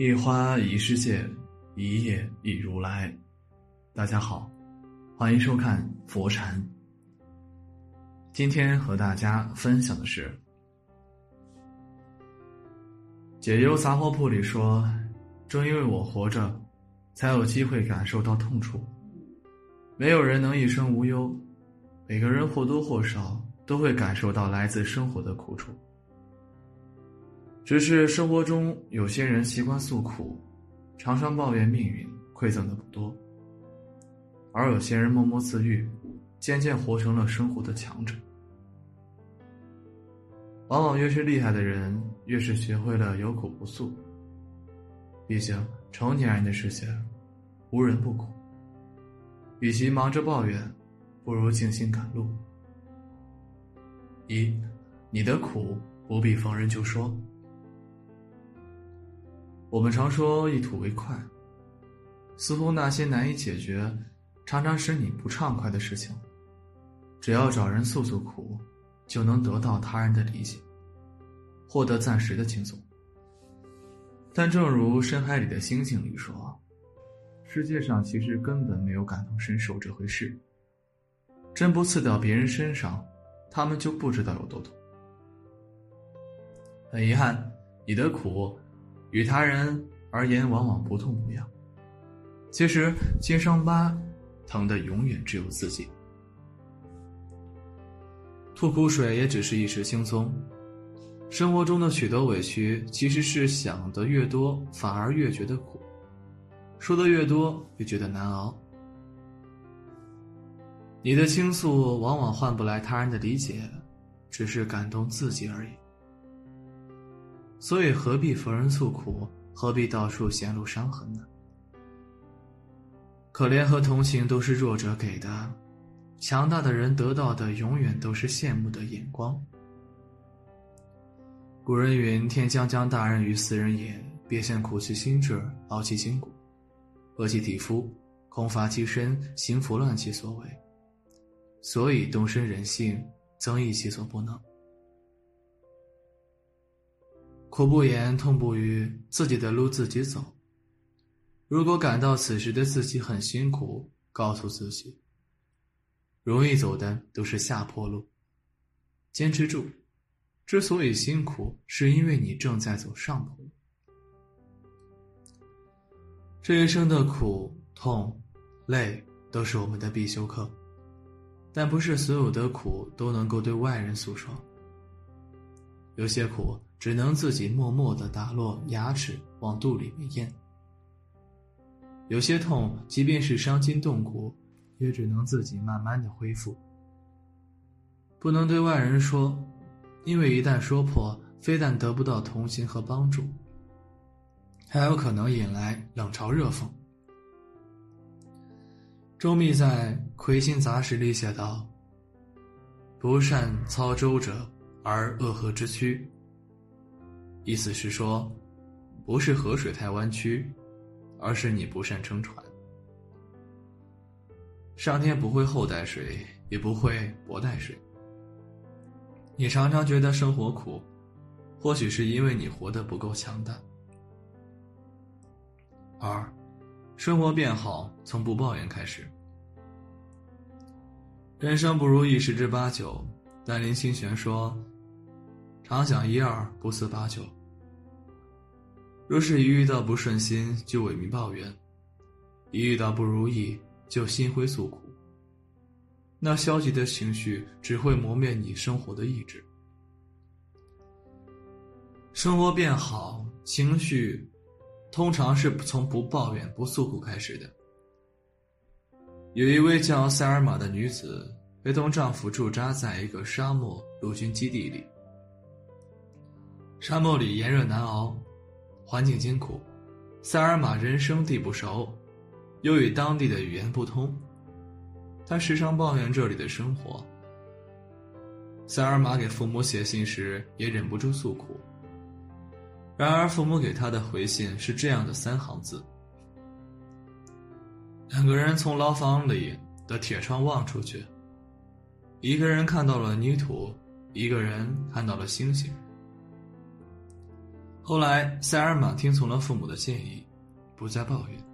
一花一世界，一叶一如来。大家好，欢迎收看佛禅。今天和大家分享的是《解忧杂货铺》里说：“正因为我活着，才有机会感受到痛楚。没有人能一生无忧，每个人或多或少都会感受到来自生活的苦楚。”只是生活中有些人习惯诉苦，常常抱怨命运馈赠的不多；而有些人默默自愈，渐渐活成了生活的强者。往往越是厉害的人，越是学会了有苦不诉。毕竟成年人的世界，无人不苦。与其忙着抱怨，不如静心赶路。一，你的苦不必逢人就说。我们常说“一吐为快”，似乎那些难以解决、常常使你不畅快的事情，只要找人诉诉苦，就能得到他人的理解，获得暂时的轻松。但正如深海里的星星里说：“世界上其实根本没有感同身受这回事。针不刺到别人身上，他们就不知道有多痛。”很遗憾，你的苦。与他人而言，往往不痛不痒。其实，揭伤疤，疼的永远只有自己。吐苦水也只是一时轻松。生活中的许多委屈，其实是想的越多，反而越觉得苦；说的越多，越觉得难熬。你的倾诉，往往换不来他人的理解，只是感动自己而已。所以何必逢人诉苦，何必到处显露伤痕呢？可怜和同情都是弱者给的，强大的人得到的永远都是羡慕的眼光。古人云：“天将降大任于斯人也，必先苦其心志，劳其筋骨，饿其体肤，空乏其身，行拂乱其所为。所以动身人性，增益其所不能。”苦不言，痛不语，自己的路自己走。如果感到此时的自己很辛苦，告诉自己，容易走的都是下坡路，坚持住。之所以辛苦，是因为你正在走上坡路。这一生的苦、痛、累都是我们的必修课，但不是所有的苦都能够对外人诉说。有些苦。只能自己默默的打落牙齿，往肚里面咽。有些痛，即便是伤筋动骨，也只能自己慢慢的恢复。不能对外人说，因为一旦说破，非但得不到同情和帮助，还有可能引来冷嘲热讽。周密在《魁星杂识》里写道：“不善操舟者，而恶河之躯。”意思是说，不是河水太弯曲，而是你不善撑船。上天不会厚待谁，也不会薄待谁。你常常觉得生活苦，或许是因为你活得不够强大。二，生活变好从不抱怨开始。人生不如意十之八九，但林清玄说。常想一二，不思八九。若是一遇到不顺心就萎靡抱怨，一遇到不如意就心灰诉苦，那消极的情绪只会磨灭你生活的意志。生活变好，情绪通常是从不抱怨、不诉苦开始的。有一位叫塞尔玛的女子，陪同丈夫驻扎在一个沙漠陆军基地里。沙漠里炎热难熬，环境艰苦，塞尔玛人生地不熟，又与当地的语言不通，他时常抱怨这里的生活。塞尔玛给父母写信时也忍不住诉苦，然而父母给他的回信是这样的三行字：两个人从牢房里的铁窗望出去，一个人看到了泥土，一个人看到了星星。后来，塞尔玛听从了父母的建议，不再抱怨，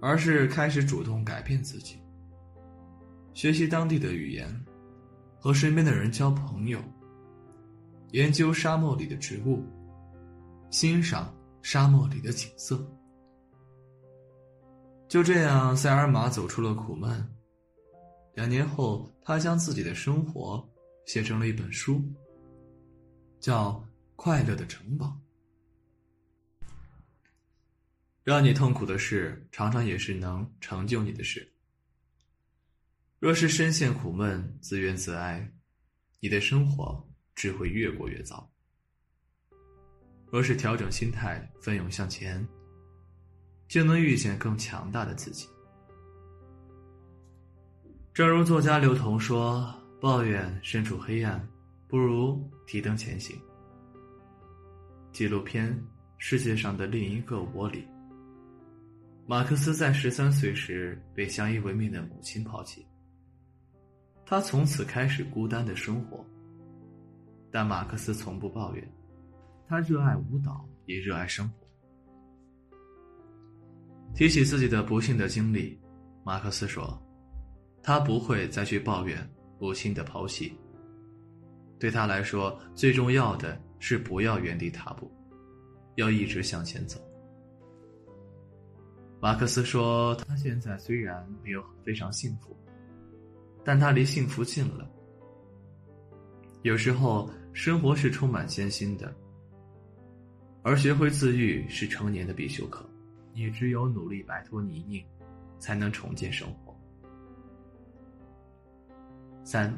而是开始主动改变自己，学习当地的语言，和身边的人交朋友，研究沙漠里的植物，欣赏沙漠里的景色。就这样，塞尔玛走出了苦闷。两年后，他将自己的生活写成了一本书，叫《快乐的城堡》。让你痛苦的事，常常也是能成就你的事。若是深陷苦闷、自怨自哀，你的生活只会越过越糟。若是调整心态，奋勇向前，就能遇见更强大的自己。正如作家刘同说：“抱怨身处黑暗，不如提灯前行。”纪录片《世界上的另一个我》里。马克思在十三岁时被相依为命的母亲抛弃，他从此开始孤单的生活。但马克思从不抱怨，他热爱舞蹈，也热爱生活。提起自己的不幸的经历，马克思说：“他不会再去抱怨母亲的抛弃。对他来说，最重要的是不要原地踏步，要一直向前走。”马克思说：“他现在虽然没有非常幸福，但他离幸福近了。有时候生活是充满艰辛的，而学会自愈是成年的必修课。你只有努力摆脱泥泞，才能重建生活。”三，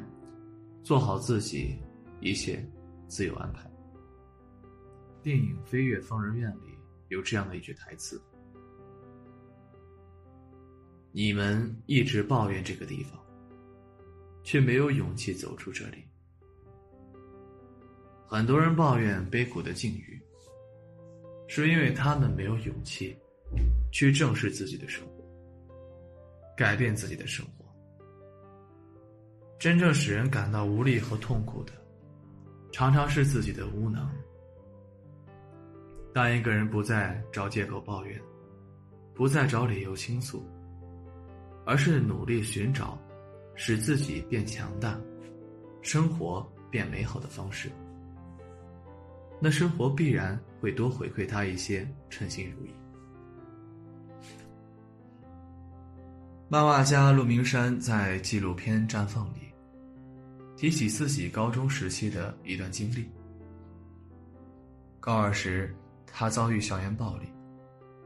做好自己，一切自有安排。电影《飞越疯人院》里有这样的一句台词。你们一直抱怨这个地方，却没有勇气走出这里。很多人抱怨悲苦的境遇，是因为他们没有勇气去正视自己的生活，改变自己的生活。真正使人感到无力和痛苦的，常常是自己的无能。当一个人不再找借口抱怨，不再找理由倾诉。而是努力寻找，使自己变强大，生活变美好的方式。那生活必然会多回馈他一些称心如意。漫画家陆明山在纪录片《绽放》里，提起自己高中时期的一段经历。高二时，他遭遇校园暴力，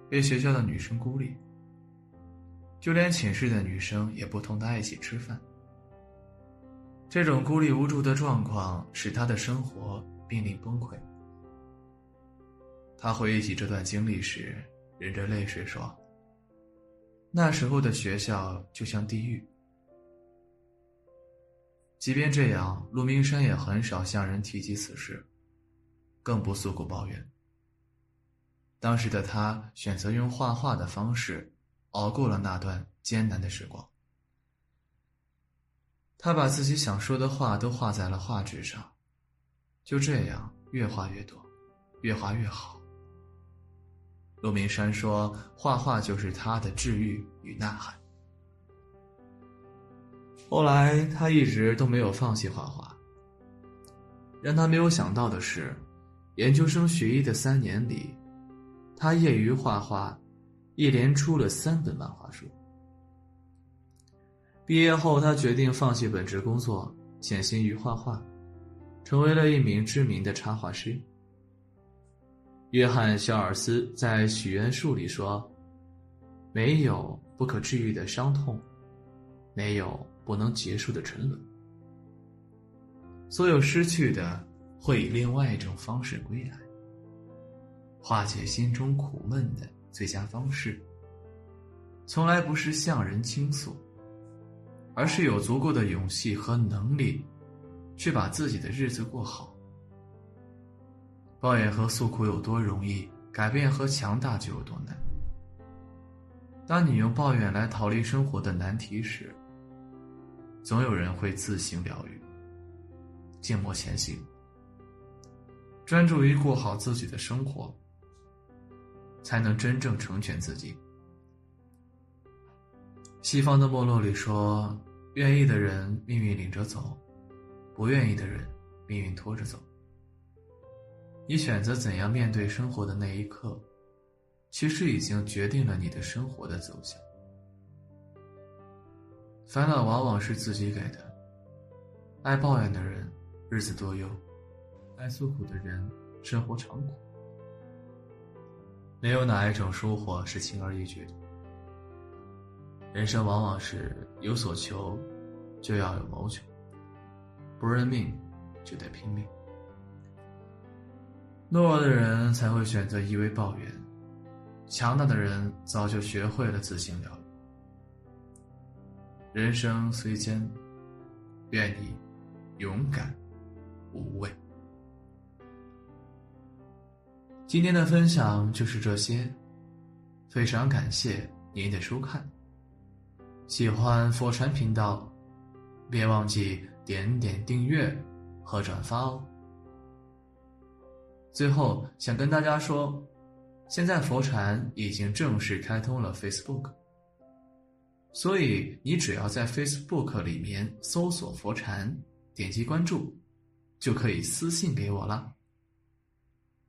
被学校的女生孤立。就连寝室的女生也不同他一起吃饭。这种孤立无助的状况使他的生活濒临崩溃。他回忆起这段经历时，忍着泪水说：“那时候的学校就像地狱。”即便这样，陆明山也很少向人提及此事，更不诉苦抱怨。当时的他选择用画画的方式。熬过了那段艰难的时光，他把自己想说的话都画在了画纸上，就这样越画越多，越画越好。陆明山说：“画画就是他的治愈与呐喊。”后来他一直都没有放弃画画。让他没有想到的是，研究生学医的三年里，他业余画画。一连出了三本漫画书。毕业后，他决定放弃本职工作，潜心于画画，成为了一名知名的插画师。约翰·肖尔斯在《许愿树》里说：“没有不可治愈的伤痛，没有不能结束的沉沦。所有失去的，会以另外一种方式归来，化解心中苦闷的。”最佳方式，从来不是向人倾诉，而是有足够的勇气和能力，去把自己的日子过好。抱怨和诉苦有多容易，改变和强大就有多难。当你用抱怨来逃离生活的难题时，总有人会自行疗愈。静默前行，专注于过好自己的生活，才能真正成全自己。西方的没落里说：“愿意的人命运领着走，不愿意的人命运拖着走。”你选择怎样面对生活的那一刻，其实已经决定了你的生活的走向。烦恼往往是自己给的，爱抱怨的人日子多忧。爱诉苦的人，生活常苦。没有哪一种收获是轻而易举的。人生往往是有所求，就要有谋求。不认命，就得拼命。懦弱的人才会选择一味抱怨，强大的人早就学会了自行疗愈。人生虽艰，愿你勇敢无畏。今天的分享就是这些，非常感谢您的收看。喜欢佛禅频道，别忘记点点订阅和转发哦。最后想跟大家说，现在佛禅已经正式开通了 Facebook，所以你只要在 Facebook 里面搜索佛禅，点击关注，就可以私信给我了。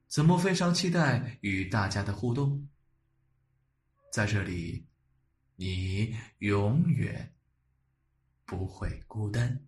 子墨非常期待与大家的互动，在这里，你永远不会孤单。